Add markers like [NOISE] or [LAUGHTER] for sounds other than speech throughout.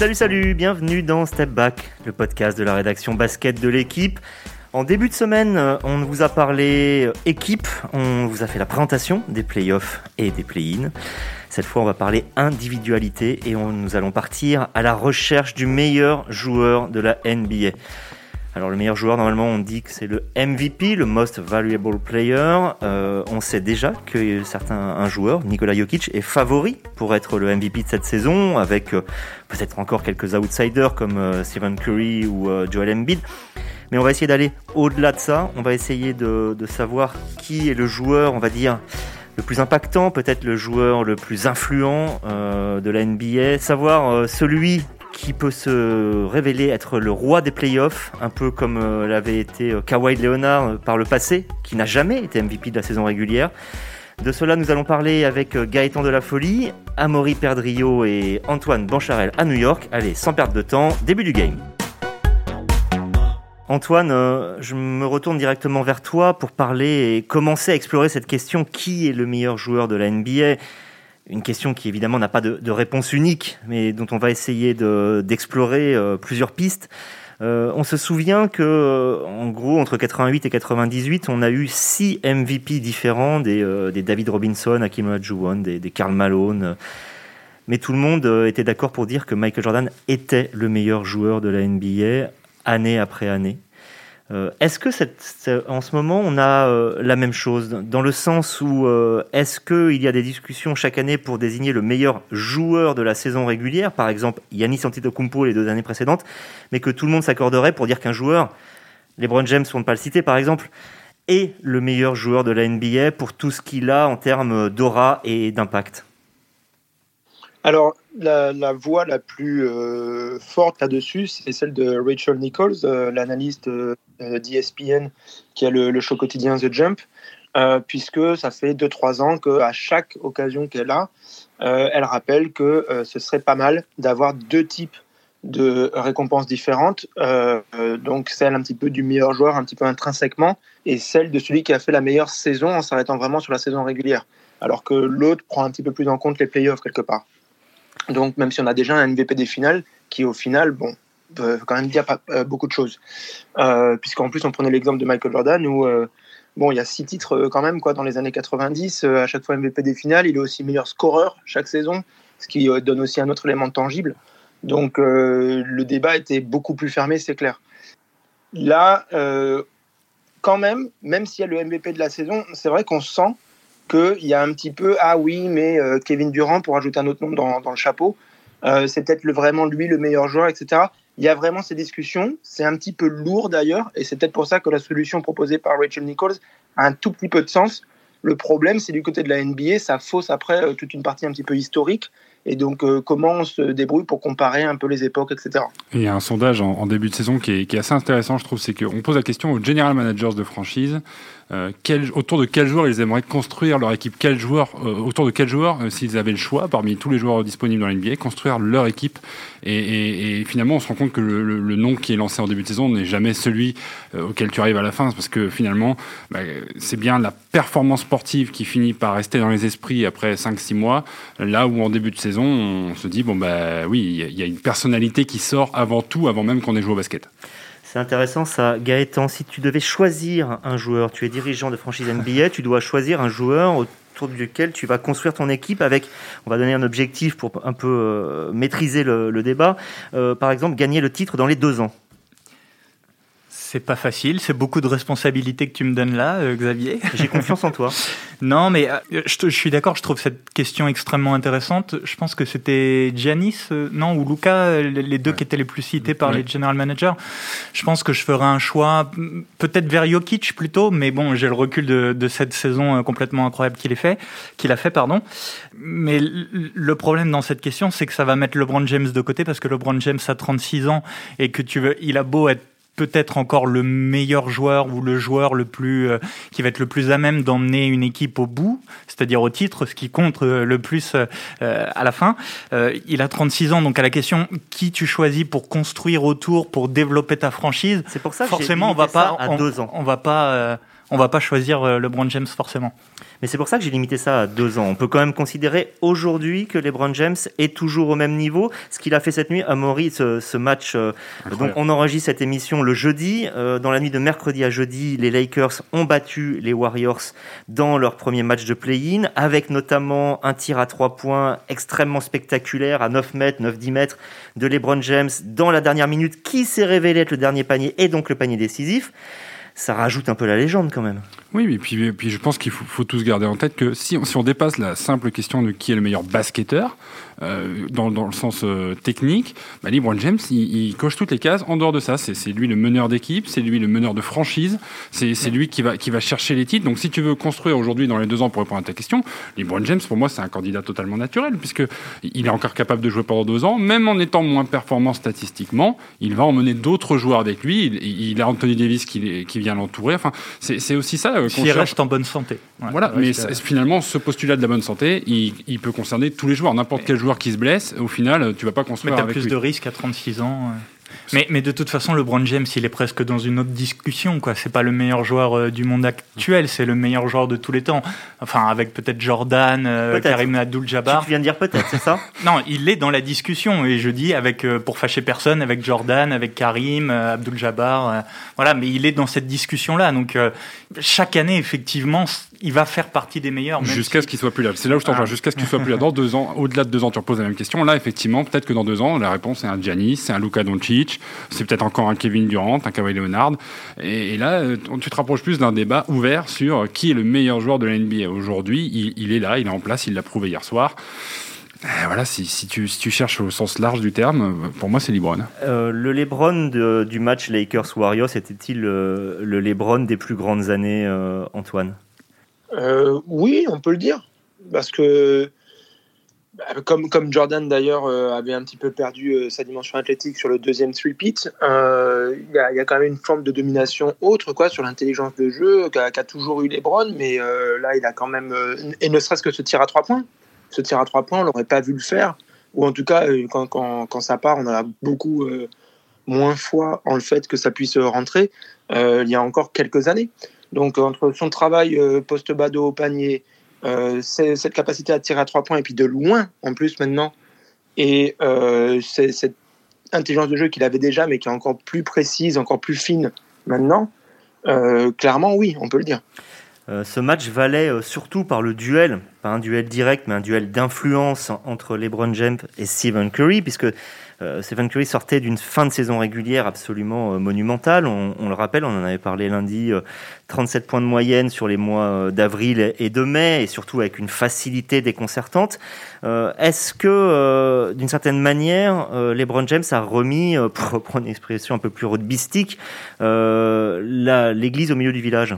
Salut, salut, bienvenue dans Step Back, le podcast de la rédaction basket de l'équipe. En début de semaine, euh, on vous a parlé euh, équipe, on vous a fait la présentation des playoffs et des play-in. Cette fois, on va parler individualité et on, nous allons partir à la recherche du meilleur joueur de la NBA. Alors le meilleur joueur, normalement, on dit que c'est le MVP, le Most Valuable Player. Euh, on sait déjà que certains un joueur, Nikola Jokic, est favori pour être le MVP de cette saison, avec peut-être encore quelques outsiders comme Stephen Curry ou Joel Embiid. Mais on va essayer d'aller au-delà de ça. On va essayer de, savoir qui est le joueur, on va dire, le plus impactant, peut-être le joueur le plus influent euh, de la NBA. Savoir euh, celui qui peut se révéler être le roi des playoffs, un peu comme euh, l'avait été Kawhi Leonard par le passé, qui n'a jamais été MVP de la saison régulière. De cela, nous allons parler avec Gaëtan de la Folie, Amaury Perdrio et Antoine Bancharel à New York. Allez, sans perdre de temps, début du game. Antoine, euh, je me retourne directement vers toi pour parler et commencer à explorer cette question qui est le meilleur joueur de la NBA Une question qui évidemment n'a pas de, réponse unique, mais dont on va essayer d'explorer euh, plusieurs pistes. Euh, on se souvient que, en gros, entre 88 et 98, on a eu six MVP différents des, David Robinson, Hakim Olajuwon, des, des Karl Malone. Mais tout le monde était d'accord pour dire que Michael Jordan était le meilleur joueur de la NBA année après année. Euh, est-ce que en ce moment, on a euh, la même chose? Dans le sens où euh, est-ce qu'il y a des discussions chaque année pour désigner le meilleur joueur de la saison régulière? Par exemple, Yannis Antetokounmpo les deux années précédentes, mais que tout le monde s'accorderait pour dire qu'un joueur, LeBron James, pour ne pas le citer par exemple, est le meilleur joueur de la NBA pour tout ce qu'il a en termes d'aura et d'impact? Alors, la, voix la plus euh, forte là-dessus, c'est celle de Rachel Nichols, euh, l'analyste euh, d'ESPN qui a le, show quotidien The Jump, puisque ça fait 2-3 ans qu'à chaque occasion qu'elle a, elle rappelle que ce serait pas mal d'avoir deux types de récompenses différentes, donc celle un petit peu du meilleur joueur, un petit peu intrinsèquement, et celle de celui qui a fait la meilleure saison en s'arrêtant vraiment sur la saison régulière, alors que l'autre prend un petit peu plus en compte les playoffs quelque part. Donc, même si on a déjà un MVP des finales, qui au final, bon, peut quand même dire euh, beaucoup de choses. Euh, Puisqu'en plus, on prenait l'exemple de Michael Jordan où, euh, bon, il y a six titres quand même, quoi, dans les années 90, à chaque fois MVP des finales. Il est aussi meilleur scoreur chaque saison, ce qui donne aussi un autre élément tangible. Donc, le débat était beaucoup plus fermé, c'est clair. Là, quand même, même s'il y a le MVP de la saison, c'est vrai qu'on sent qu'il y a un petit peu ah oui mais euh, Kevin Durant pour ajouter un autre nom dans, le chapeau euh, c'est peut-être vraiment lui le meilleur joueur etc il y a vraiment ces discussions. C'est un petit peu lourd d'ailleurs et c'est peut-être pour ça que la solution proposée par Rachel Nichols a un tout petit peu de sens. Le problème c'est du côté de la NBA ça fausse après euh, toute une partie un petit peu historique et donc comment on se débrouille pour comparer un peu les époques, etc. il y a un sondage en, début de saison qui est, qui est assez intéressant, je trouve, c'est qu'on pose la question aux general managers de franchise euh, autour de quel joueur ils aimeraient construire leur équipe, quel joueur, euh, autour de quel joueur, euh, s'ils avaient le choix parmi tous les joueurs disponibles dans l'NBA, construire leur équipe? Et, finalement, on se rend compte que le, nom qui est lancé en début de saison n'est jamais celui auquel tu arrives à la fin, parce que finalement, bah, c'est bien la performance sportive qui finit par rester dans les esprits après 5-6 mois, là où en début de saison, on se dit, bon, bah oui, il y a une personnalité qui sort avant tout, avant même qu'on ait joué au basket. C'est intéressant ça. Gaëtan, si tu devais choisir un joueur, tu es dirigeant de franchise NBA, tu dois choisir un joueur autour duquel tu vas construire ton équipe avec, on va donner un objectif pour un peu euh, maîtriser le, débat, euh, par exemple gagner le titre dans les deux ans. C'est pas facile, c'est beaucoup de responsabilités que tu me donnes là, euh, Xavier. [LAUGHS] J'ai confiance en toi. non, mais euh, je, suis d'accord, je trouve cette question extrêmement intéressante. Je pense que c'était Giannis, euh, non, ou Luca, les deux qui étaient les plus cités par les general managers. Je pense que je ferai un choix peut-être vers Jokic plutôt, mais bon, j'ai le recul de, cette saison complètement incroyable qu'il a fait, qu'il a fait, pardon. Mais le problème dans cette question, c'est que ça va mettre LeBron James de côté parce que LeBron James a 36 ans et que tu veux, il a beau être peut-être encore le meilleur joueur ou le joueur le plus euh, qui va être le plus à même d'emmener une équipe au bout, c'est-à-dire au titre, ce qui compte euh, le plus euh, à la fin. il a 36 ans, donc à la question qui tu choisis pour construire autour, pour développer ta franchise. C'est pour ça forcément on va pas à deux ans. On, va pas on va pas choisir euh, LeBron James forcément. Mais c'est pour ça que j'ai limité ça à deux ans. On peut quand même considérer aujourd'hui que LeBron James est toujours au même niveau. Ce qu'il a fait cette nuit à Maurice, ce, match. Euh, donc on enregistre cette émission le jeudi. Euh, dans la nuit de mercredi à jeudi, les Lakers ont battu les Warriors dans leur premier match de play-in, avec notamment un tir à trois points extrêmement spectaculaire à 9 mètres, 9-10 mètres de LeBron James dans la dernière minute, qui s'est révélé être le dernier panier et donc le panier décisif ça rajoute un peu la légende quand même. Oui, et puis, puis je pense qu'il faut, faut, tous garder en tête que si, si on dépasse la simple question de qui est le meilleur basketteur, euh, dans, dans, le sens euh, technique, bah, LeBron James, il, coche toutes les cases. En dehors de ça, c'est lui le meneur d'équipe, c'est lui le meneur de franchise, c'est lui qui va, qui va chercher les titres. Donc si tu veux construire aujourd'hui dans les deux ans pour répondre à ta question, LeBron James, pour moi, c'est un candidat totalement naturel, puisque il est encore capable de jouer pendant deux ans, même en étant moins performant statistiquement, il va emmener d'autres joueurs avec lui. Il, il, a Anthony Davis qui, qui vient l'entourer. Enfin, c'est aussi ça. Euh, S'il reste en bonne santé. voilà, mais finalement, ce postulat de la bonne santé, il, il peut concerner tous les joueurs, n'importe quel joueur qui se blesse, au final, tu vas pas construire Mais as plus de risques à 36 ans. Mais, mais, de toute façon, LeBron James, il est presque dans une autre discussion. quoi. C'est pas le meilleur joueur euh, du monde actuel, c'est le meilleur joueur de tous les temps. Enfin, avec peut-être Jordan, euh, Karim Abdul-Jabbar. Tu viens de dire peut-être, c'est ça [LAUGHS] Non, il est dans la discussion. Et je dis, avec, euh, pour fâcher personne, avec Jordan, avec Karim, Abdul-Jabbar. voilà, mais il est dans cette discussion-là. Donc, chaque année, effectivement, il va faire partie des meilleurs. Jusqu'à ce qu'il soit plus là. C'est là où je t'en ah. Jusqu'à ce qu'il [LAUGHS] soit plus là. Dans deux ans, au-delà de deux ans, tu reposes la même question. Là, effectivement, peut-être que dans deux ans, la réponse est un Giannis, c'est un Luka Doncic, c'est peut-être encore un Kevin Durant, un Kawhi Leonard. Et, là, euh, tu te rapproches plus d'un débat ouvert sur qui est le meilleur joueur de la NBA. Aujourd'hui, il, est là, il est en place, il l'a prouvé hier soir. voilà, si, si, tu, si, tu, cherches au sens large du terme, pour moi, c'est LeBron. Euh, le LeBron du match Lakers-Warriors était-il euh, le LeBron des plus grandes années, Antoine? Euh, oui, on peut le dire. Parce que, comme, Jordan d'ailleurs euh, avait un petit peu perdu euh, sa dimension athlétique sur le deuxième three-pit, il y, a quand même une forme de domination autre quoi, sur l'intelligence de jeu qu'a toujours eu Lebron, mais là il a quand même. et ne serait-ce que ce tir à trois points. Ce tir à trois points, on l'aurait pas vu le faire. Ou en tout cas, quand, ça part, on a beaucoup moins foi en le fait que ça puisse rentrer il y a encore quelques années. Donc entre son travail euh, post-bas de haut panier, euh, cette capacité à tirer à trois points et puis de loin en plus maintenant, et euh, cette intelligence de jeu qu'il avait déjà mais qui est encore plus précise, encore plus fine maintenant, clairement oui, on peut le dire. Ce match valait surtout par le duel, pas un duel direct, mais un duel d'influence entre LeBron James et Stephen Curry, puisque euh, Stephen Curry sortait d'une fin de saison régulière absolument euh, monumentale. On, le rappelle, on en avait parlé lundi, 37 euh, points de moyenne sur les mois d'avril et de mai, et surtout avec une facilité déconcertante. Est-ce que, d'une certaine manière, LeBron James a remis, pour reprendre une expression un peu plus rugbyistique, l'église au milieu du village?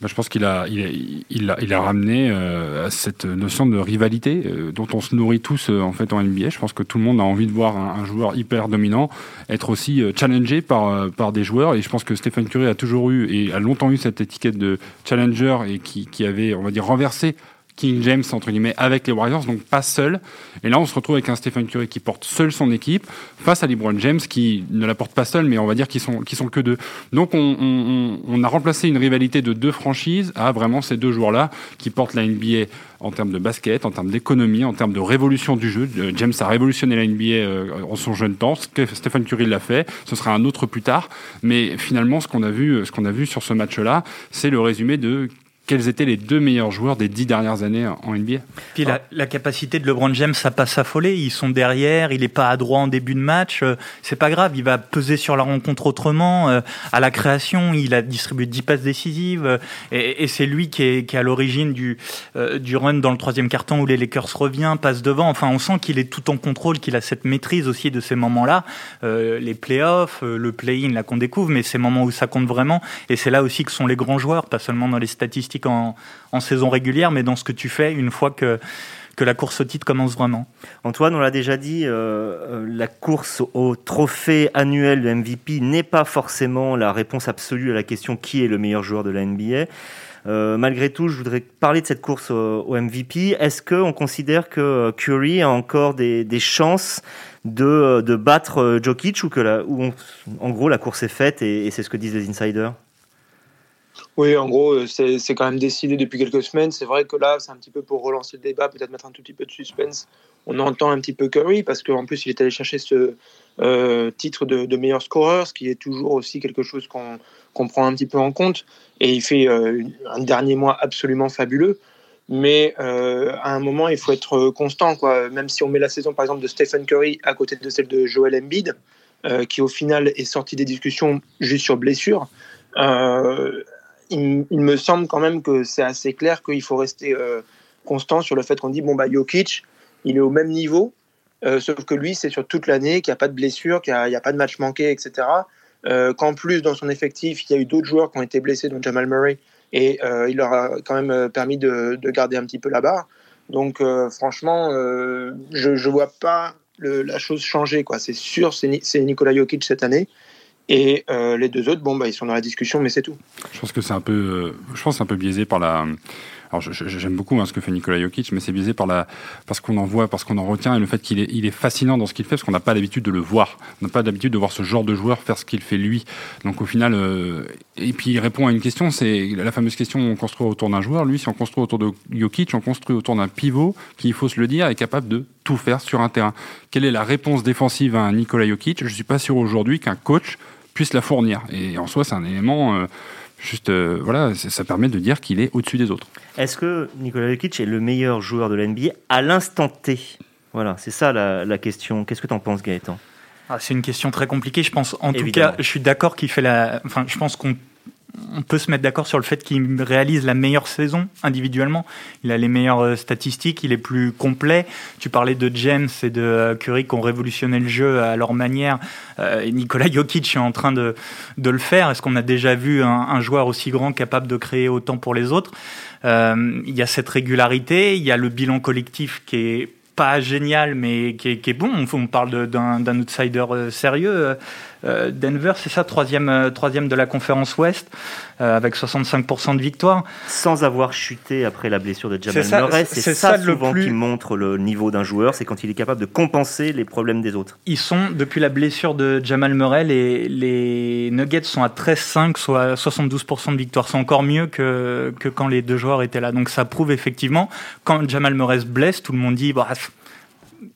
Bah, je pense qu'il a, il, a, ramené euh, cette notion de rivalité euh, dont on se nourrit tous euh, en fait en NBA. Je pense que tout le monde a envie de voir un, joueur hyper dominant être aussi challengé par, des joueurs. Et je pense que Stephen Curry a toujours eu et a longtemps eu cette étiquette de challenger et qui, qui avait, on va dire, renversé King James entre guillemets avec les Warriors, donc pas seul. Et là, on se retrouve avec un Stephen Curry qui porte seul son équipe face à LeBron James qui ne la porte pas seul, mais on va dire qu'ils sont qui sont que deux. Donc on, on, on, a remplacé une rivalité de deux franchises à vraiment ces deux joueurs-là qui portent la NBA en termes de basket, en termes d'économie, en termes de révolution du jeu. Euh, James a révolutionné la NBA euh, en son jeune temps. Stephen Curry l'a fait. Ce sera un autre plus tard. Mais finalement, ce qu'on a vu, ce qu'on a vu sur ce match-là, c'est le résumé de quels étaient les deux meilleurs joueurs des dix dernières années en NBA. Puis la, capacité de LeBron James à s'affoler, ils sont derrière, il est pas à droit en début de match, euh, c'est pas grave, il va peser sur la rencontre autrement. Euh, à la création, il a distribué 10 passes décisives euh, et, c'est lui qui est, à l'origine du, du run dans le troisième carton où les Lakers revient, passe devant. Enfin, on sent qu'il est tout en contrôle, qu'il a cette maîtrise aussi de ces moments-là, les playoffs, le play-in là qu'on découvre, mais ces moments où ça compte vraiment. Et c'est là aussi que sont les grands joueurs, pas seulement dans les statistiques en, saison régulière, mais dans ce que tu fais une fois que, que la course au titre commence vraiment. Antoine, on l'a déjà dit, euh, euh, la course au trophée annuel de MVP n'est pas forcément la réponse absolue à la question qui est le meilleur joueur de la NBA. Euh, malgré tout, je voudrais parler de cette course au, MVP. Est-ce qu'on considère que Curry a encore des, chances de, de, battre Jokic ou que en gros la course est faite et c'est ce que disent les insiders? Oui, en gros, c'est quand même décidé depuis quelques semaines. C'est vrai que là, c'est un petit peu pour relancer le débat, peut-être mettre un tout petit peu de suspense. On entend un petit peu Curry parce qu'en plus, il est allé chercher ce euh, titre de, meilleur scoreur, ce qui est toujours aussi quelque chose qu'on prend un petit peu en compte. Et il fait euh, un dernier mois absolument fabuleux. Mais euh, à un moment, il faut être constant. Quoi. Même si on met la saison, par exemple, de Stephen Curry à côté de celle de Joel Embiid, qui au final est sorti des discussions juste sur blessure il, me semble quand même que c'est assez clair qu'il faut rester euh, constant sur le fait qu'on dit bon bah Jokic, il est au même niveau, euh, sauf que lui c'est sur toute l'année, qu'il n'y a pas de blessure, qu'il n'y a, pas de match manqué, etc. Euh, qu'en plus dans son effectif il y a eu d'autres joueurs qui ont été blessés, dont Jamal Murray, et il leur a quand même permis de, garder un petit peu la barre. Donc franchement, je ne vois pas la chose changer. C'est sûr, c'est Nikola Jokic cette année. Et euh, les deux autres, bon, bah, ils sont dans la discussion, mais c'est tout. Je pense que c'est un peu, euh, je pense un peu biaisé par la. Alors, j'aime beaucoup hein, ce que fait Nikola Jokic, mais c'est biaisé par la, parce qu'on en voit, parce qu'on en retient, et le fait qu'il est, il est fascinant dans ce qu'il fait, parce qu'on n'a pas l'habitude de le voir. On n'a pas l'habitude de voir ce genre de joueur faire ce qu'il fait lui. Donc, au final, euh, et puis il répond à une question, c'est la fameuse question on construit autour d'un joueur. Lui, si on construit autour de Jokic, on construit autour d'un pivot qui, il faut se le dire, est capable de tout faire sur un terrain. Quelle est la réponse défensive à Nikola Jokic? Je suis pas sûr aujourd'hui qu'un coach puisse la fournir. Et en soi, c'est un élément. Euh, juste, euh, voilà, ça permet de dire qu'il est au-dessus des autres. Est-ce que Nikola Jokic est le meilleur joueur de la NBA à l'instant T? Voilà, c'est ça la, question. Qu'est-ce que tu en penses, Gaëtan? Ah, C'est une question très compliquée. Je pense, en tout cas, je suis d'accord qu'il fait la. Enfin, je pense qu'on on peut se mettre d'accord sur le fait qu'il réalise la meilleure saison individuellement. Il a les meilleures euh, statistiques, il est plus complet. Tu parlais de James et de euh, Curry qui ont révolutionné le jeu à leur manière. Euh, et Nikola Jokic est en train de, le faire. Est-ce qu'on a déjà vu un, joueur aussi grand capable de créer autant pour les autres? Il y a cette régularité, il y a le bilan collectif qui est pas génial, mais qui est, bon. On, parle d'un outsider sérieux. Euh, Denver, c'est ça, troisième, euh, troisième de la conférence Ouest, euh, avec 65% de victoire. Sans avoir chuté après la blessure de Jamal Murray. C'est ça, souvent qui montre le niveau d'un joueur, c'est quand il est capable de compenser les problèmes des autres. Ils sont, depuis la blessure de Jamal Murray, les, les Nuggets sont à 13-5, soit 72% de victoire. C'est encore mieux que, que quand les deux joueurs étaient là. Donc ça prouve effectivement, quand Jamal Murray se blesse, tout le monde dit, bah,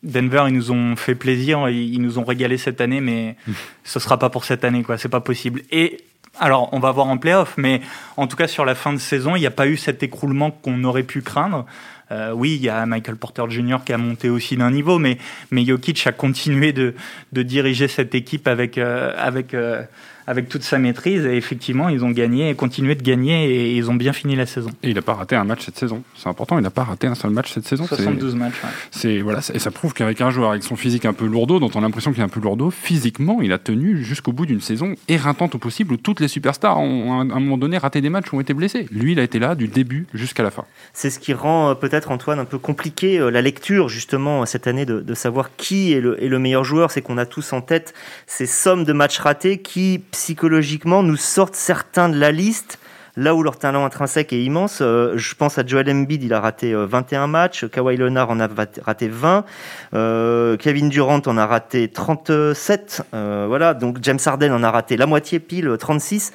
Denver, ils nous ont fait plaisir, ils nous ont régalé cette année, mais ce sera pas pour cette année, quoi. C'est pas possible. Et alors, on va voir en playoff, mais en tout cas sur la fin de saison, il n'y a pas eu cet écroulement qu'on aurait pu craindre. Euh, oui, il y a Michael Porter Jr. qui a monté aussi d'un niveau, mais, mais Jokic a continué de, de diriger cette équipe avec, euh, avec euh, avec toute sa maîtrise. Et effectivement, ils ont gagné et continué de gagner et ils ont bien fini la saison. Et il n'a pas raté un match cette saison. C'est important, il n'a pas raté un seul match cette saison. 72 matchs. C'est voilà, et ça prouve qu'avec un joueur avec son physique un peu lourdeau, dont on a l'impression qu'il est un peu lourdeau, physiquement, il a tenu jusqu'au bout d'une saison éreintante au possible où toutes les superstars ont à un moment donné raté des matchs ou ont été blessés. Lui, il a été là du début jusqu'à la fin. C'est ce qui rend euh, peut-être Antoine un peu compliqué euh, la lecture justement cette année de, de savoir qui est le, est le meilleur joueur. C'est qu'on a tous en tête ces sommes de matchs ratés qui psychologiquement nous sortent certains de la liste là où leur talent intrinsèque est immense. Euh, je pense à Joel Embiid, il a raté 21 euh, matchs, Kawhi Leonard en a raté 20, euh, Kevin Durant en a raté 37, voilà, donc James Harden en a raté la moitié pile, 36.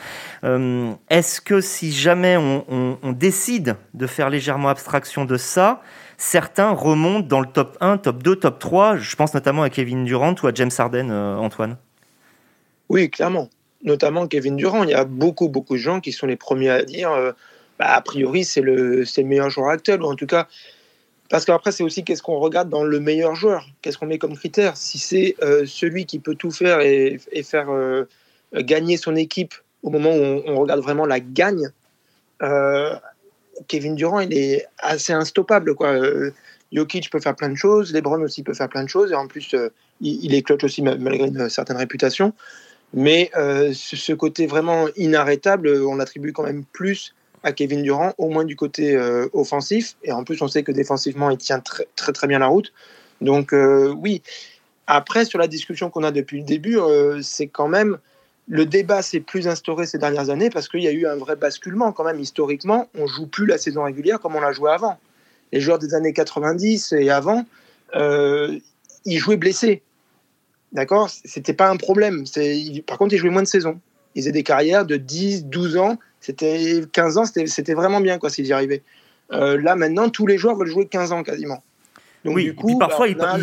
Est-ce que si jamais on, on, décide de faire légèrement abstraction de ça, certains remontent dans le top 1, top 2, top 3 Je pense notamment à Kevin Durant ou à James Harden, Antoine. Oui, clairement. Notamment Kevin Durant. Il y a beaucoup, beaucoup de gens qui sont les premiers à dire euh, bah, a priori, c'est le, le meilleur joueur actuel, ou en tout cas. Parce qu'après, c'est aussi qu'est-ce qu'on regarde dans le meilleur joueur. Qu'est-ce qu'on met comme critère Si c'est euh, celui qui peut tout faire et, faire euh, gagner son équipe au moment où on, regarde vraiment la gagne, Kevin Durant, il est assez instoppable. Quoi. Jokic peut faire plein de choses, LeBron aussi peut faire plein de choses, et en plus, il, est clutch aussi malgré une certaine réputation. Mais euh, ce côté vraiment inarrêtable, on l'attribue quand même plus à Kevin Durant, au moins du côté euh, offensif. Et en plus, on sait que défensivement, il tient très très, très bien la route. Donc euh, oui. Après, sur la discussion qu'on a depuis le début, c'est quand même le débat s'est plus instauré ces dernières années parce qu'il y a eu un vrai basculement quand même historiquement. On joue plus la saison régulière comme on l'a joué avant. Les joueurs des années 90 et avant, ils jouaient blessés. D'accord? C'était pas un problème. Par contre, ils jouaient moins de saisons. Ils faisaient des carrières de 10, 12 ans, C'était 15 ans, c'était vraiment bien quoi s'ils y arrivaient. là maintenant, tous les joueurs veulent jouer 15 ans quasiment. Donc, oui, du coup, parfois, bah,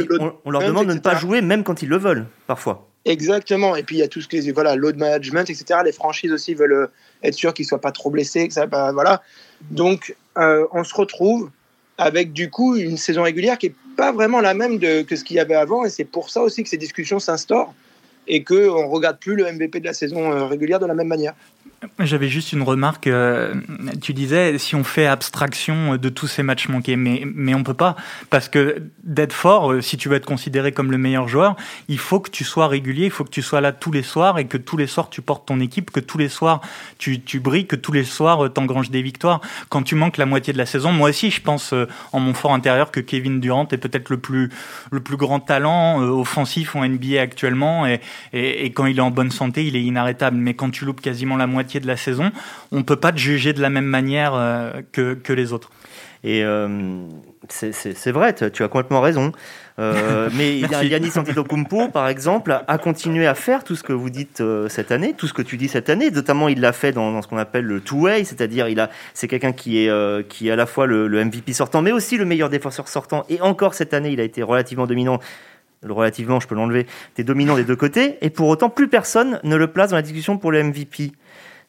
on, leur demande de ne pas jouer même quand ils le veulent, parfois. Exactement. Et puis il y a tout ce qui est voilà, load management, etc. Les franchises aussi veulent euh, être sûres qu'ils ne soient pas trop blessés. Que ça, bah, voilà. Donc euh, on se retrouve avec du coup une saison régulière qui n'est pas vraiment la même de, que ce qu'il y avait avant. Et c'est pour ça aussi que ces discussions s'instaurent et qu'on ne regarde plus le MVP de la saison euh, régulière de la même manière. J'avais juste une remarque. Euh, tu disais si on fait abstraction de tous ces matchs manqués, mais mais on peut pas parce que d'être fort, euh, si tu veux être considéré comme le meilleur joueur, il faut que tu sois régulier, il faut que tu sois là tous les soirs et que tous les soirs tu portes ton équipe, que tous les soirs tu tu brilles, que tous les soirs euh, t'engranges des victoires. Quand tu manques la moitié de la saison, moi aussi je pense en mon fort intérieur que Kevin Durant est peut-être le plus le plus grand talent offensif en NBA actuellement et et quand il est en bonne santé, il est inarrêtable. Mais quand tu loupes quasiment la moitié de la saison, on ne peut pas te juger de la même manière euh, que, que les autres. Et euh, c'est vrai, tu as complètement raison. Euh, [LAUGHS] mais Yannis Antetokounmpo, par exemple, a continué à faire tout ce que vous dites euh, cette année, tout ce que tu dis cette année. Notamment, il l'a fait dans, ce qu'on appelle le two-way, c'est-à-dire il a, c'est quelqu'un qui est qui est à la fois le, le, MVP sortant, mais aussi le meilleur défenseur sortant. Et encore cette année, il a été relativement dominant. Relativement, je peux l'enlever. T'es dominant des deux côtés, et pour autant, plus personne ne le place dans la discussion pour le MVP.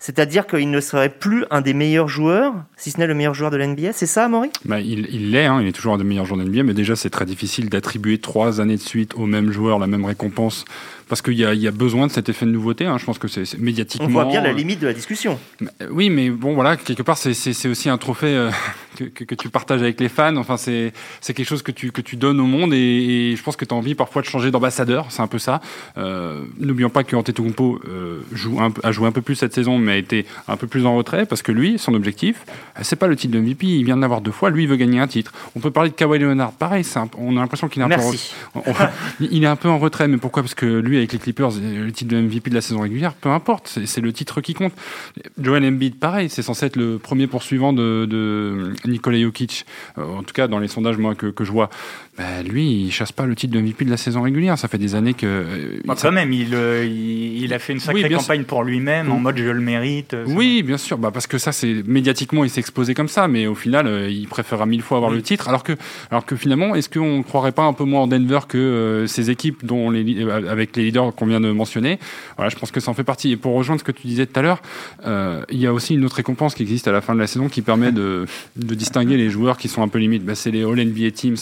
C'est-à-dire qu'il ne serait plus un des meilleurs joueurs, si ce n'est le meilleur joueur de l'NBA. C'est ça, Amaury? Bah, Il l'est, hein, il est toujours un des meilleurs joueurs de l'NBA, mais déjà c'est très difficile d'attribuer trois années de suite au même joueur la même récompense parce qu'il y, a besoin de cet effet de nouveauté. Hein. Je pense que c'est médiatiquement. On voit bien la limite de la discussion. Oui, mais bon, voilà, quelque part, c'est aussi un trophée euh, [LAUGHS] que, que, tu partages avec les fans. Enfin, c'est quelque chose que tu, que tu donnes au monde et, je pense que tu as envie parfois de changer d'ambassadeur. C'est un peu ça. Euh, N'oublions pas que Antetokounmpo euh, joue a joué un peu plus cette saison, mais a été un peu plus en retrait parce que lui, son objectif, c'est pas le titre de MVP. Il vient de l'avoir deux fois. Lui, il veut gagner un titre. On peut parler de Kawhi Leonard. Pareil, on a l'impression qu'il est un Merci. peu. [LAUGHS] il est un peu en retrait, mais pourquoi? Parce que lui, avec les Clippers, le titre de MVP de la saison régulière, peu importe, c'est le titre qui compte. Joel Embiid, pareil, c'est censé être le premier poursuivant de, de Nikola Jokic, euh, en tout cas dans les sondages moi que, que je vois. Bah, lui, il chasse pas le titre de MVP de la saison régulière. Ça fait des années que. Euh, bah, quand même, il, euh, il, a fait une sacrée campagne pour lui-même, en mode je le mérite. Oui, bien sûr, bah, parce que ça, c'est médiatiquement, il s'est exposé comme ça, mais au final, il préférera mille fois avoir le titre. Alors que, alors que finalement, est-ce qu'on ne croirait pas un peu moins en Denver que ces équipes dont les, avec les leaders qu'on vient de mentionner? Voilà, je pense que ça en fait partie. Et pour rejoindre ce que tu disais tout à l'heure, euh, il y a aussi une autre récompense qui existe à la fin de la saison qui permet de, de distinguer les joueurs qui sont un peu limites. Bah, c'est les All NBA Teams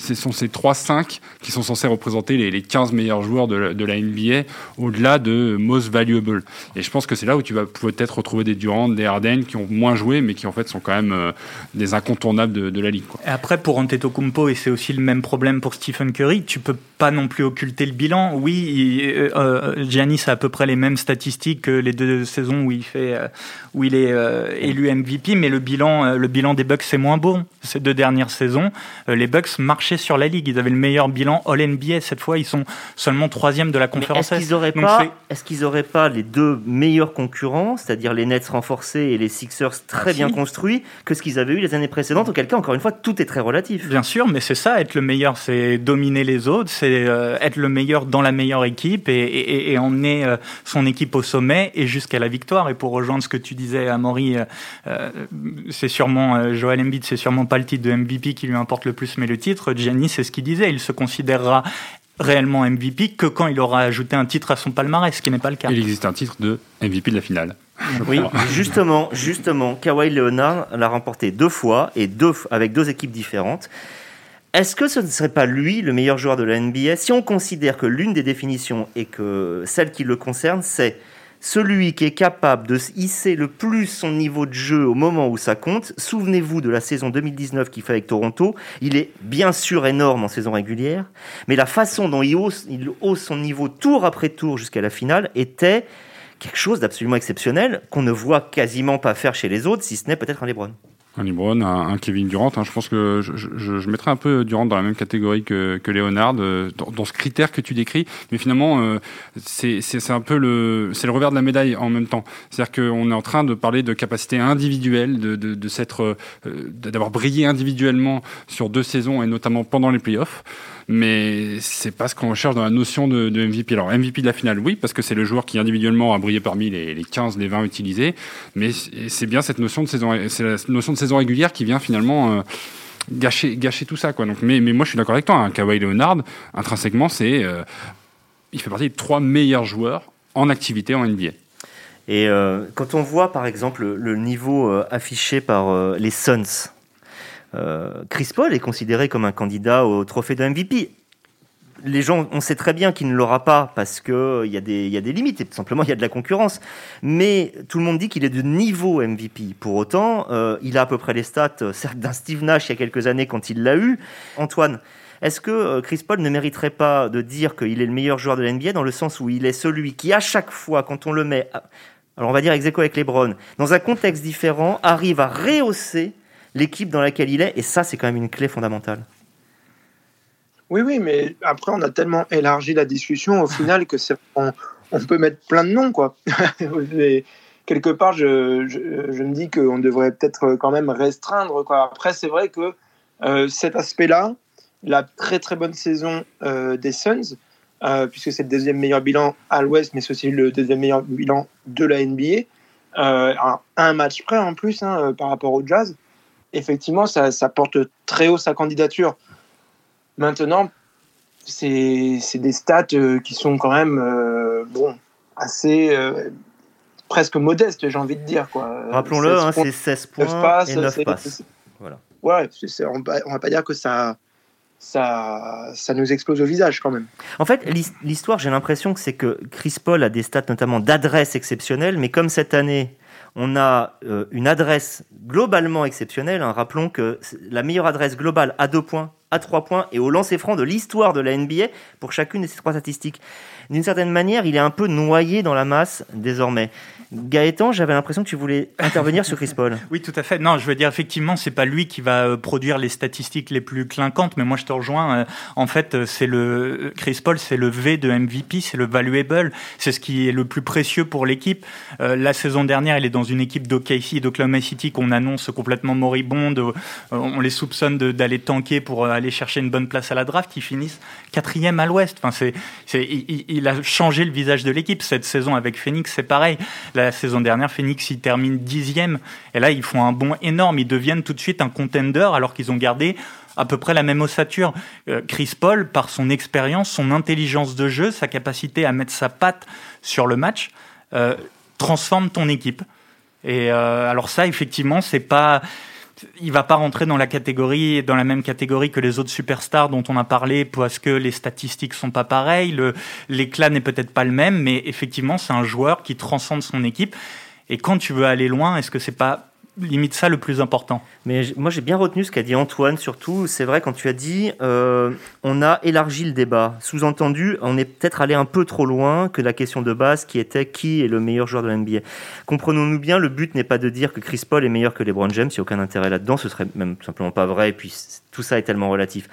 ce sont ces 3-5 qui sont censés représenter les, 15 meilleurs joueurs de la, NBA au-delà de most valuable. Et je pense que c'est là où tu vas peut-être retrouver des Durant, des Harden qui ont moins joué, mais qui en fait sont quand même euh, des incontournables de, la ligue. Et après, pour Antetokounmpo, et c'est aussi le même problème pour Stephen Curry, tu peux pas non plus occulter le bilan. Oui, euh, euh, Giannis a à peu près les mêmes statistiques que les deux saisons où il fait, où il est élu MVP, mais le bilan, le bilan des Bucks c'est moins bon. Ces deux dernières saisons, les Bucks marchent sur la ligue. Ils avaient le meilleur bilan All NBA. Cette fois, ils sont seulement troisième de la conférence. Est-ce qu'ils n'auraient pas, est-ce qu'ils auraient pas les deux meilleurs concurrents, c'est-à-dire les Nets renforcés et les Sixers très ah, bien construits, que ce qu'ils avaient eu les années précédentes Auquel cas, encore une fois, tout est très relatif. Bien sûr, mais c'est ça, être le meilleur, c'est dominer les autres, c'est euh, être le meilleur dans la meilleure équipe et, emmener euh, son équipe au sommet et jusqu'à la victoire. Et pour rejoindre ce que tu disais, Amaury, euh, c'est sûrement Joel Embiid, c'est sûrement pas le titre de MVP qui lui importe le plus, mais le titre. Gianni, c'est ce qu'il disait. Il se considérera réellement MVP que quand il aura ajouté un titre à son palmarès, ce qui n'est pas le cas. Il existe un titre de MVP de la finale. Oui, justement, justement, Kawhi Leonard l'a remporté deux fois et deux avec deux équipes différentes. Est-ce que ce ne serait pas lui le meilleur joueur de la NBA si on considère que l'une des définitions et que celle qui le concerne, c'est celui qui est capable de hisser le plus son niveau de jeu au moment où ça compte, souvenez-vous de la saison 2019 qu'il fait avec Toronto, il est bien sûr énorme en saison régulière, mais la façon dont il hausse, son niveau tour après tour jusqu'à la finale était quelque chose d'absolument exceptionnel qu'on ne voit quasiment pas faire chez les autres, si ce n'est peut-être un LeBron. Un LeBron, un, Kevin Durant. Hein. Je pense que je, je, je, mettrais un peu Durant dans la même catégorie que, que Leonard, euh, dans, ce critère que tu décris. Mais finalement, euh, c'est un peu le, c'est le revers de la médaille en même temps. C'est-à-dire qu'on est en train de parler de capacité individuelle, de, de, de s'être, euh, d'avoir brillé individuellement sur deux saisons et notamment pendant les playoffs mais c'est pas ce qu'on recherche dans la notion de, MVP. Alors MVP de la finale, oui, parce que c'est le joueur qui individuellement a brillé parmi les, les 15, les 20 utilisés, mais c'est bien cette notion de saison, la notion de saison régulière qui vient finalement euh, gâcher, tout ça, quoi. Donc, mais, moi, je suis d'accord avec toi. Hein, Kawhi Leonard, intrinsèquement, c'est, euh, il fait partie des trois meilleurs joueurs en activité en NBA. Et euh, quand on voit, par exemple, le niveau affiché par les Suns Chris Paul est considéré comme un candidat au trophée de MVP. Les gens, on sait très bien qu'il ne l'aura pas parce qu'il euh, y, a des, y a des limites et tout simplement il y a de la concurrence. Mais tout le monde dit qu'il est de niveau MVP. Pour autant, euh, il a à peu près les stats, certes d'un Steve Nash il y a quelques années quand il l'a eu. Antoine, est-ce que Chris Paul ne mériterait pas de dire qu'il est le meilleur joueur de la NBA dans le sens où il est celui qui, à chaque fois, quand on le met, alors on va dire ex avec LeBron, dans un contexte différent, arrive à rehausser l'équipe dans laquelle il est, et ça, c'est quand même une clé fondamentale. Oui, oui, mais après, on a tellement élargi la discussion au final que on, peut mettre plein de noms, quoi. [LAUGHS] quelque part, je, me dis qu'on devrait peut-être quand même restreindre, quoi. Après, c'est vrai que euh, cet aspect-là, la très très bonne saison euh, des Suns, euh, puisque c'est le deuxième meilleur bilan à l'Ouest, mais c'est aussi le deuxième meilleur bilan de la NBA, un, match près en plus hein, par rapport au Jazz effectivement, ça, porte très haut sa candidature. Maintenant, c'est des stats euh, qui sont quand même euh, bon, assez euh, presque modestes, j'ai envie de dire. Rappelons-le, hein, c'est 16 points et 9 passes. Voilà. Ouais, on ne va pas dire que ça, ça, ça nous explose au visage quand même. En fait, l'histoire, j'ai l'impression que c'est que Chris Paul a des stats notamment d'adresse exceptionnelle, mais comme cette année, on a euh, une adresse globalement exceptionnelle. Hein. Rappelons que la meilleure adresse globale à deux points, à trois points et au lancer franc de l'histoire de la NBA pour chacune de ces trois statistiques. D'une certaine manière, il est un peu noyé dans la masse désormais. Gaëtan, j'avais l'impression que tu voulais [LAUGHS] intervenir sur Chris Paul. Oui, tout à fait. Non, je veux dire, effectivement, c'est pas lui qui va euh, produire les statistiques les plus clinquantes, mais moi je te rejoins. Euh, en fait, euh, c'est le Chris Paul, c'est le V de MVP, c'est le valuable, c'est ce qui est le plus précieux pour l'équipe. la saison dernière, il est dans une équipe d'OKC et d'Oklahoma City qu'on annonce complètement moribonde. on les soupçonne d'aller tanker pour aller chercher une bonne place à la draft. Ils finissent quatrième à l'Ouest. Enfin, c'est, il, il, a changé le visage de l'équipe cette saison avec Phoenix. C'est pareil. La saison dernière, Phoenix, ils terminent dixième. Et là, ils font un bond énorme. Ils deviennent tout de suite un contender alors qu'ils ont gardé à peu près la même ossature. Euh, Chris Paul, par son expérience, son intelligence de jeu, sa capacité à mettre sa patte sur le match, euh, transforme ton équipe. Et euh, alors ça, effectivement, c'est pas il va pas rentrer dans la catégorie, dans la même catégorie que les autres superstars dont on a parlé, parce que les statistiques sont pas pareilles, l'éclat n'est peut-être pas le même, mais effectivement, c'est un joueur qui transcende son équipe. Et quand tu veux aller loin, est-ce que c'est pas limite ça le plus important. Mais moi j'ai bien retenu ce qu'a dit Antoine, surtout c'est vrai quand tu as dit euh, on a élargi le débat. Sous-entendu, on est peut-être allé un peu trop loin que la question de base qui était qui est le meilleur joueur de la NBA. Comprenons-nous bien, le but n'est pas de dire que Chris Paul est meilleur que LeBron James, il n'y a aucun intérêt là-dedans, ce serait même simplement pas vrai, et puis tout ça est tellement relatif.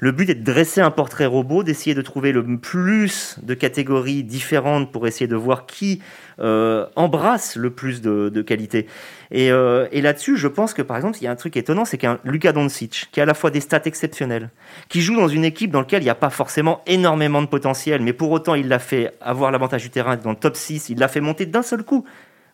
Le but est de dresser un portrait robot, d'essayer de trouver le plus de catégories différentes pour essayer de voir qui euh, embrasse le plus de, de qualité. Et, euh, et là-dessus, je pense que par exemple, il y a un truc étonnant, c'est qu'un Luka Doncic, qui a à la fois des stats exceptionnelles, qui joue dans une équipe dans laquelle il n'y a pas forcément énormément de potentiel, mais pour autant, il l'a fait avoir l'avantage du terrain dans le top 6, il l'a fait monter d'un seul coup.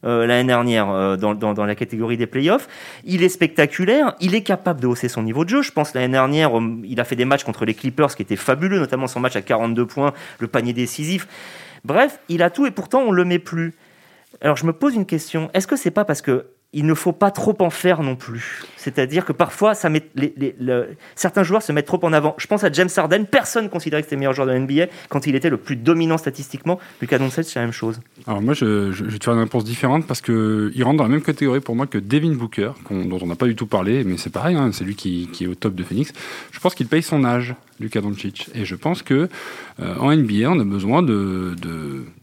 Euh, l'année dernière euh, dans, dans, la catégorie des playoffs. Il est spectaculaire, il est capable de hausser son niveau de jeu. Je pense l'année dernière, euh, il a fait des matchs contre les Clippers qui étaient fabuleux, notamment son match à 42 points, le panier décisif. Bref, il a tout et pourtant on le met plus. Alors je me pose une question, est-ce que c'est pas parce que il ne faut pas trop en faire non plus. C'est-à-dire que parfois, certains joueurs se mettent trop en avant. Je pense à James Harden. Personne considérait que c'était le meilleur joueur de NBA quand il était le plus dominant statistiquement. Lucas Doncic, c'est la même chose. Alors moi, je, vais te faire une réponse différente parce qu'il rentre dans la même catégorie pour moi que Devin Booker, dont on n'a pas du tout parlé, mais c'est pareil, hein, c'est lui qui, est au top de Phoenix. Je pense qu'il paye son âge. Luka Doncic. Et je pense que euh, en NBA, on a besoin de,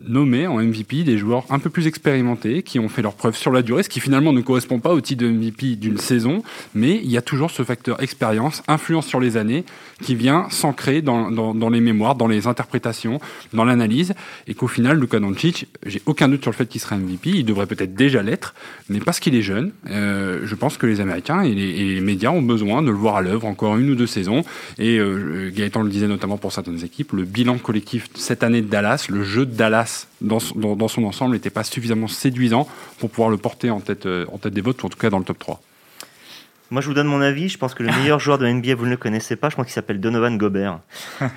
nommer en MVP des joueurs un peu plus expérimentés, qui ont fait leurs preuves sur la durée, ce qui finalement ne correspond pas au titre de MVP d'une saison, mais il y a toujours ce facteur expérience, influence sur les années, qui vient s'ancrer dans, dans, les mémoires, dans les interprétations, dans l'analyse, et qu'au final, Luka Doncic, j'ai aucun doute sur le fait qu'il sera MVP, il devrait peut-être déjà l'être, mais parce qu'il est jeune, euh, je pense que les Américains et les, médias ont besoin de le voir à l'œuvre encore une ou deux saisons, et euh, Gaëtan le disait notamment pour certaines équipes, le bilan collectif cette année de Dallas, le jeu de Dallas dans, dans, son ensemble n'était pas suffisamment séduisant pour pouvoir le porter en tête, euh, en tête des votes, ou en tout cas dans le top 3. Moi, je vous donne mon avis. Je pense que le [LAUGHS] meilleur joueur de NBA, vous ne le connaissez pas. Je crois qu'il s'appelle Donovan Gobert.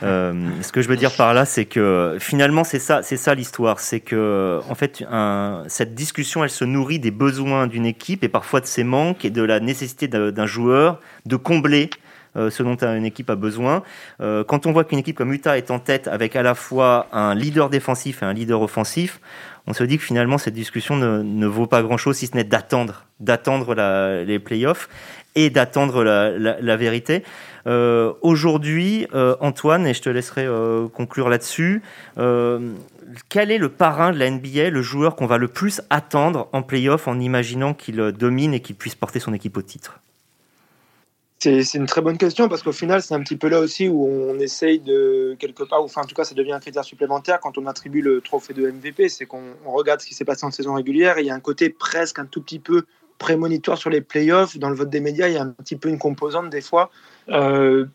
Euh, ce que je veux dire par là, c'est que finalement, c'est ça, c'est ça l'histoire. C'est que, en fait, un, cette discussion, elle se nourrit des besoins d'une équipe et parfois de ses manques et de la nécessité d'un joueur de combler ce dont une équipe a besoin. Euh, quand on voit qu'une équipe comme Utah est en tête avec à la fois un leader défensif et un leader offensif, on se dit que finalement cette discussion ne, vaut pas grand-chose si ce n'est d'attendre, d'attendre les playoffs et d'attendre la, vérité. Euh, Aujourd'hui, euh, Antoine, et je te laisserai euh, conclure là-dessus, euh, quel est le parrain de la NBA, le joueur qu'on va le plus attendre en playoff en imaginant qu'il domine et qu'il puisse porter son équipe au titre? C'est une très bonne question parce qu'au final, c'est un petit peu là aussi où on essaye de quelque part, ou enfin en tout cas, ça devient un critère supplémentaire quand on attribue le trophée de MVP, c'est qu'on regarde ce qui s'est passé en saison régulière et il y a un côté presque un tout petit peu prémonitoire sur les playoffs. Dans le vote des médias, il y a un petit peu une composante des fois. Euh,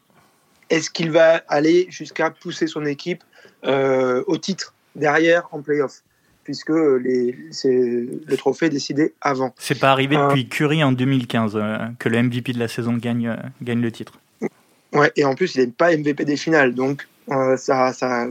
est-ce qu'il va aller jusqu'à pousser son équipe euh, au titre derrière en playoffs puisque les, le trophée est décidé avant. C'est pas arrivé euh, depuis Curry en 2015 que le MVP de la saison gagne, gagne le titre. Ouais, et en plus, il n'est pas MVP des finales, donc ça, ça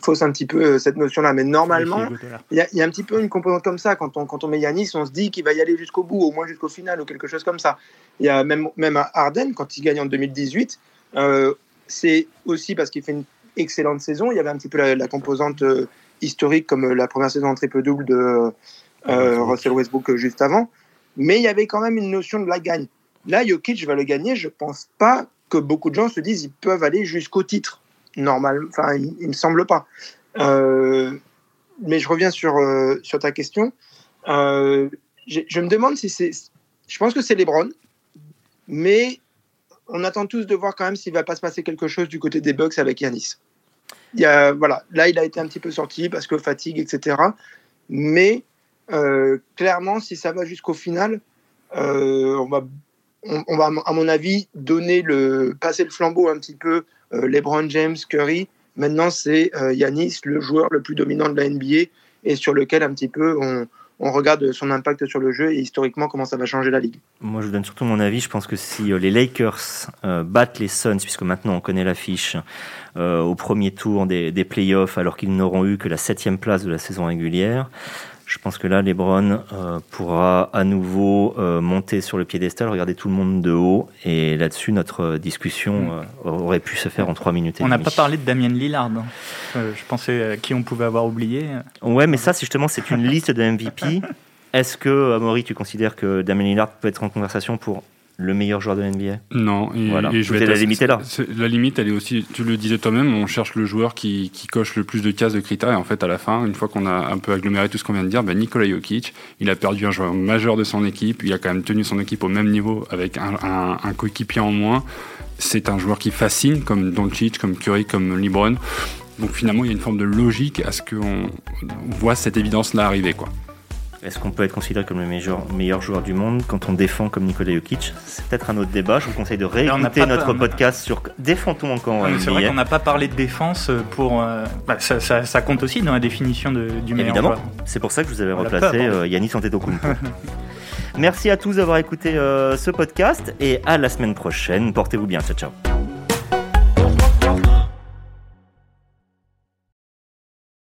fausse un petit peu cette notion-là. Mais normalement, il y, a un petit peu une composante comme ça. Quand on, quand on met Yanis, on se dit qu'il va y aller jusqu'au bout, au moins jusqu'au final, ou quelque chose comme ça. Il y a même, même à Arden, quand il gagne en 2018, euh, c'est aussi parce qu'il fait une excellente saison. Il y avait un petit peu la, composante euh, historique, comme la première saison en triple-double de euh, Russell Westbrook juste avant. Mais il y avait quand même une notion de la gagne. Là, Jokic va le gagner. Je pense pas que beaucoup de gens se disent ils peuvent aller jusqu'au titre normal. Enfin, il, ne me semble pas. Euh, mais je reviens sur, euh, sur ta question. Euh, je me demande si c'est. Je pense que c'est LeBron, mais on attend tous de voir quand même s'il va pas se passer quelque chose du côté des Bucks avec Yanis. Il y a, voilà, là, il a été un petit peu sorti parce que fatigue, etc. Mais clairement, si ça va jusqu'au final, on va, on, va, à mon avis, donner le, passer le flambeau un petit peu euh, LeBron James, Curry. Maintenant, c'est euh, Yanis, le joueur le plus dominant de la NBA et sur lequel un petit peu on, regarde son impact sur le jeu et historiquement comment ça va changer la ligue. Moi, je vous donne surtout mon avis. Je pense que si euh, les Lakers battent les Suns, puisque maintenant on connaît l'affiche, au premier tour des, des playoffs, alors qu'ils n'auront eu que la septième place de la saison régulière, je pense que là, Lebron euh, pourra à nouveau euh, monter sur le piédestal, regarder tout le monde de haut. Et là-dessus, notre discussion mm. euh, aurait pu se faire en trois minutes. on n'a pas parlé de Damien Lillard. Hein. je pensais qui on pouvait avoir oublié. Ouais, mais ça, justement, c'est une liste de MVP. [LAUGHS] Est-ce que, Amaury, tu considères que Damien Lillard peut être en conversation pour le meilleur joueur de NBA Non, et, voilà. je vais la limite là. La limite, elle est aussi, tu le disais toi-même, on cherche le joueur qui, coche le plus de cases de critères. Et en fait, à la fin, une fois qu'on a un peu aggloméré tout ce qu'on vient de dire, ben Nikola Jokic, il a perdu un joueur majeur de son équipe. Il a quand même tenu son équipe au même niveau avec un, coéquipier en moins. C'est un joueur qui fascine, comme Doncic, comme Curry, comme LeBron. Donc finalement, il y a une forme de logique à ce qu'on voit cette évidence-là arriver, quoi. Est-ce qu'on peut être considéré comme le meilleur, meilleur joueur du monde quand on défend comme Nikola Jokic? C'est peut-être un autre débat. Je vous conseille de réécouter notre podcast sur Défendons encore. C'est vrai qu'on n'a pas parlé de défense pour. Euh, bah, ça, compte aussi dans la définition de, du meilleur Évidemment. C'est pour ça que je vous avais replacé euh, Yannis Antetokounmpo. [LAUGHS] Merci à tous d'avoir écouté euh, ce podcast et à la semaine prochaine. Portez-vous bien. Ciao, ciao.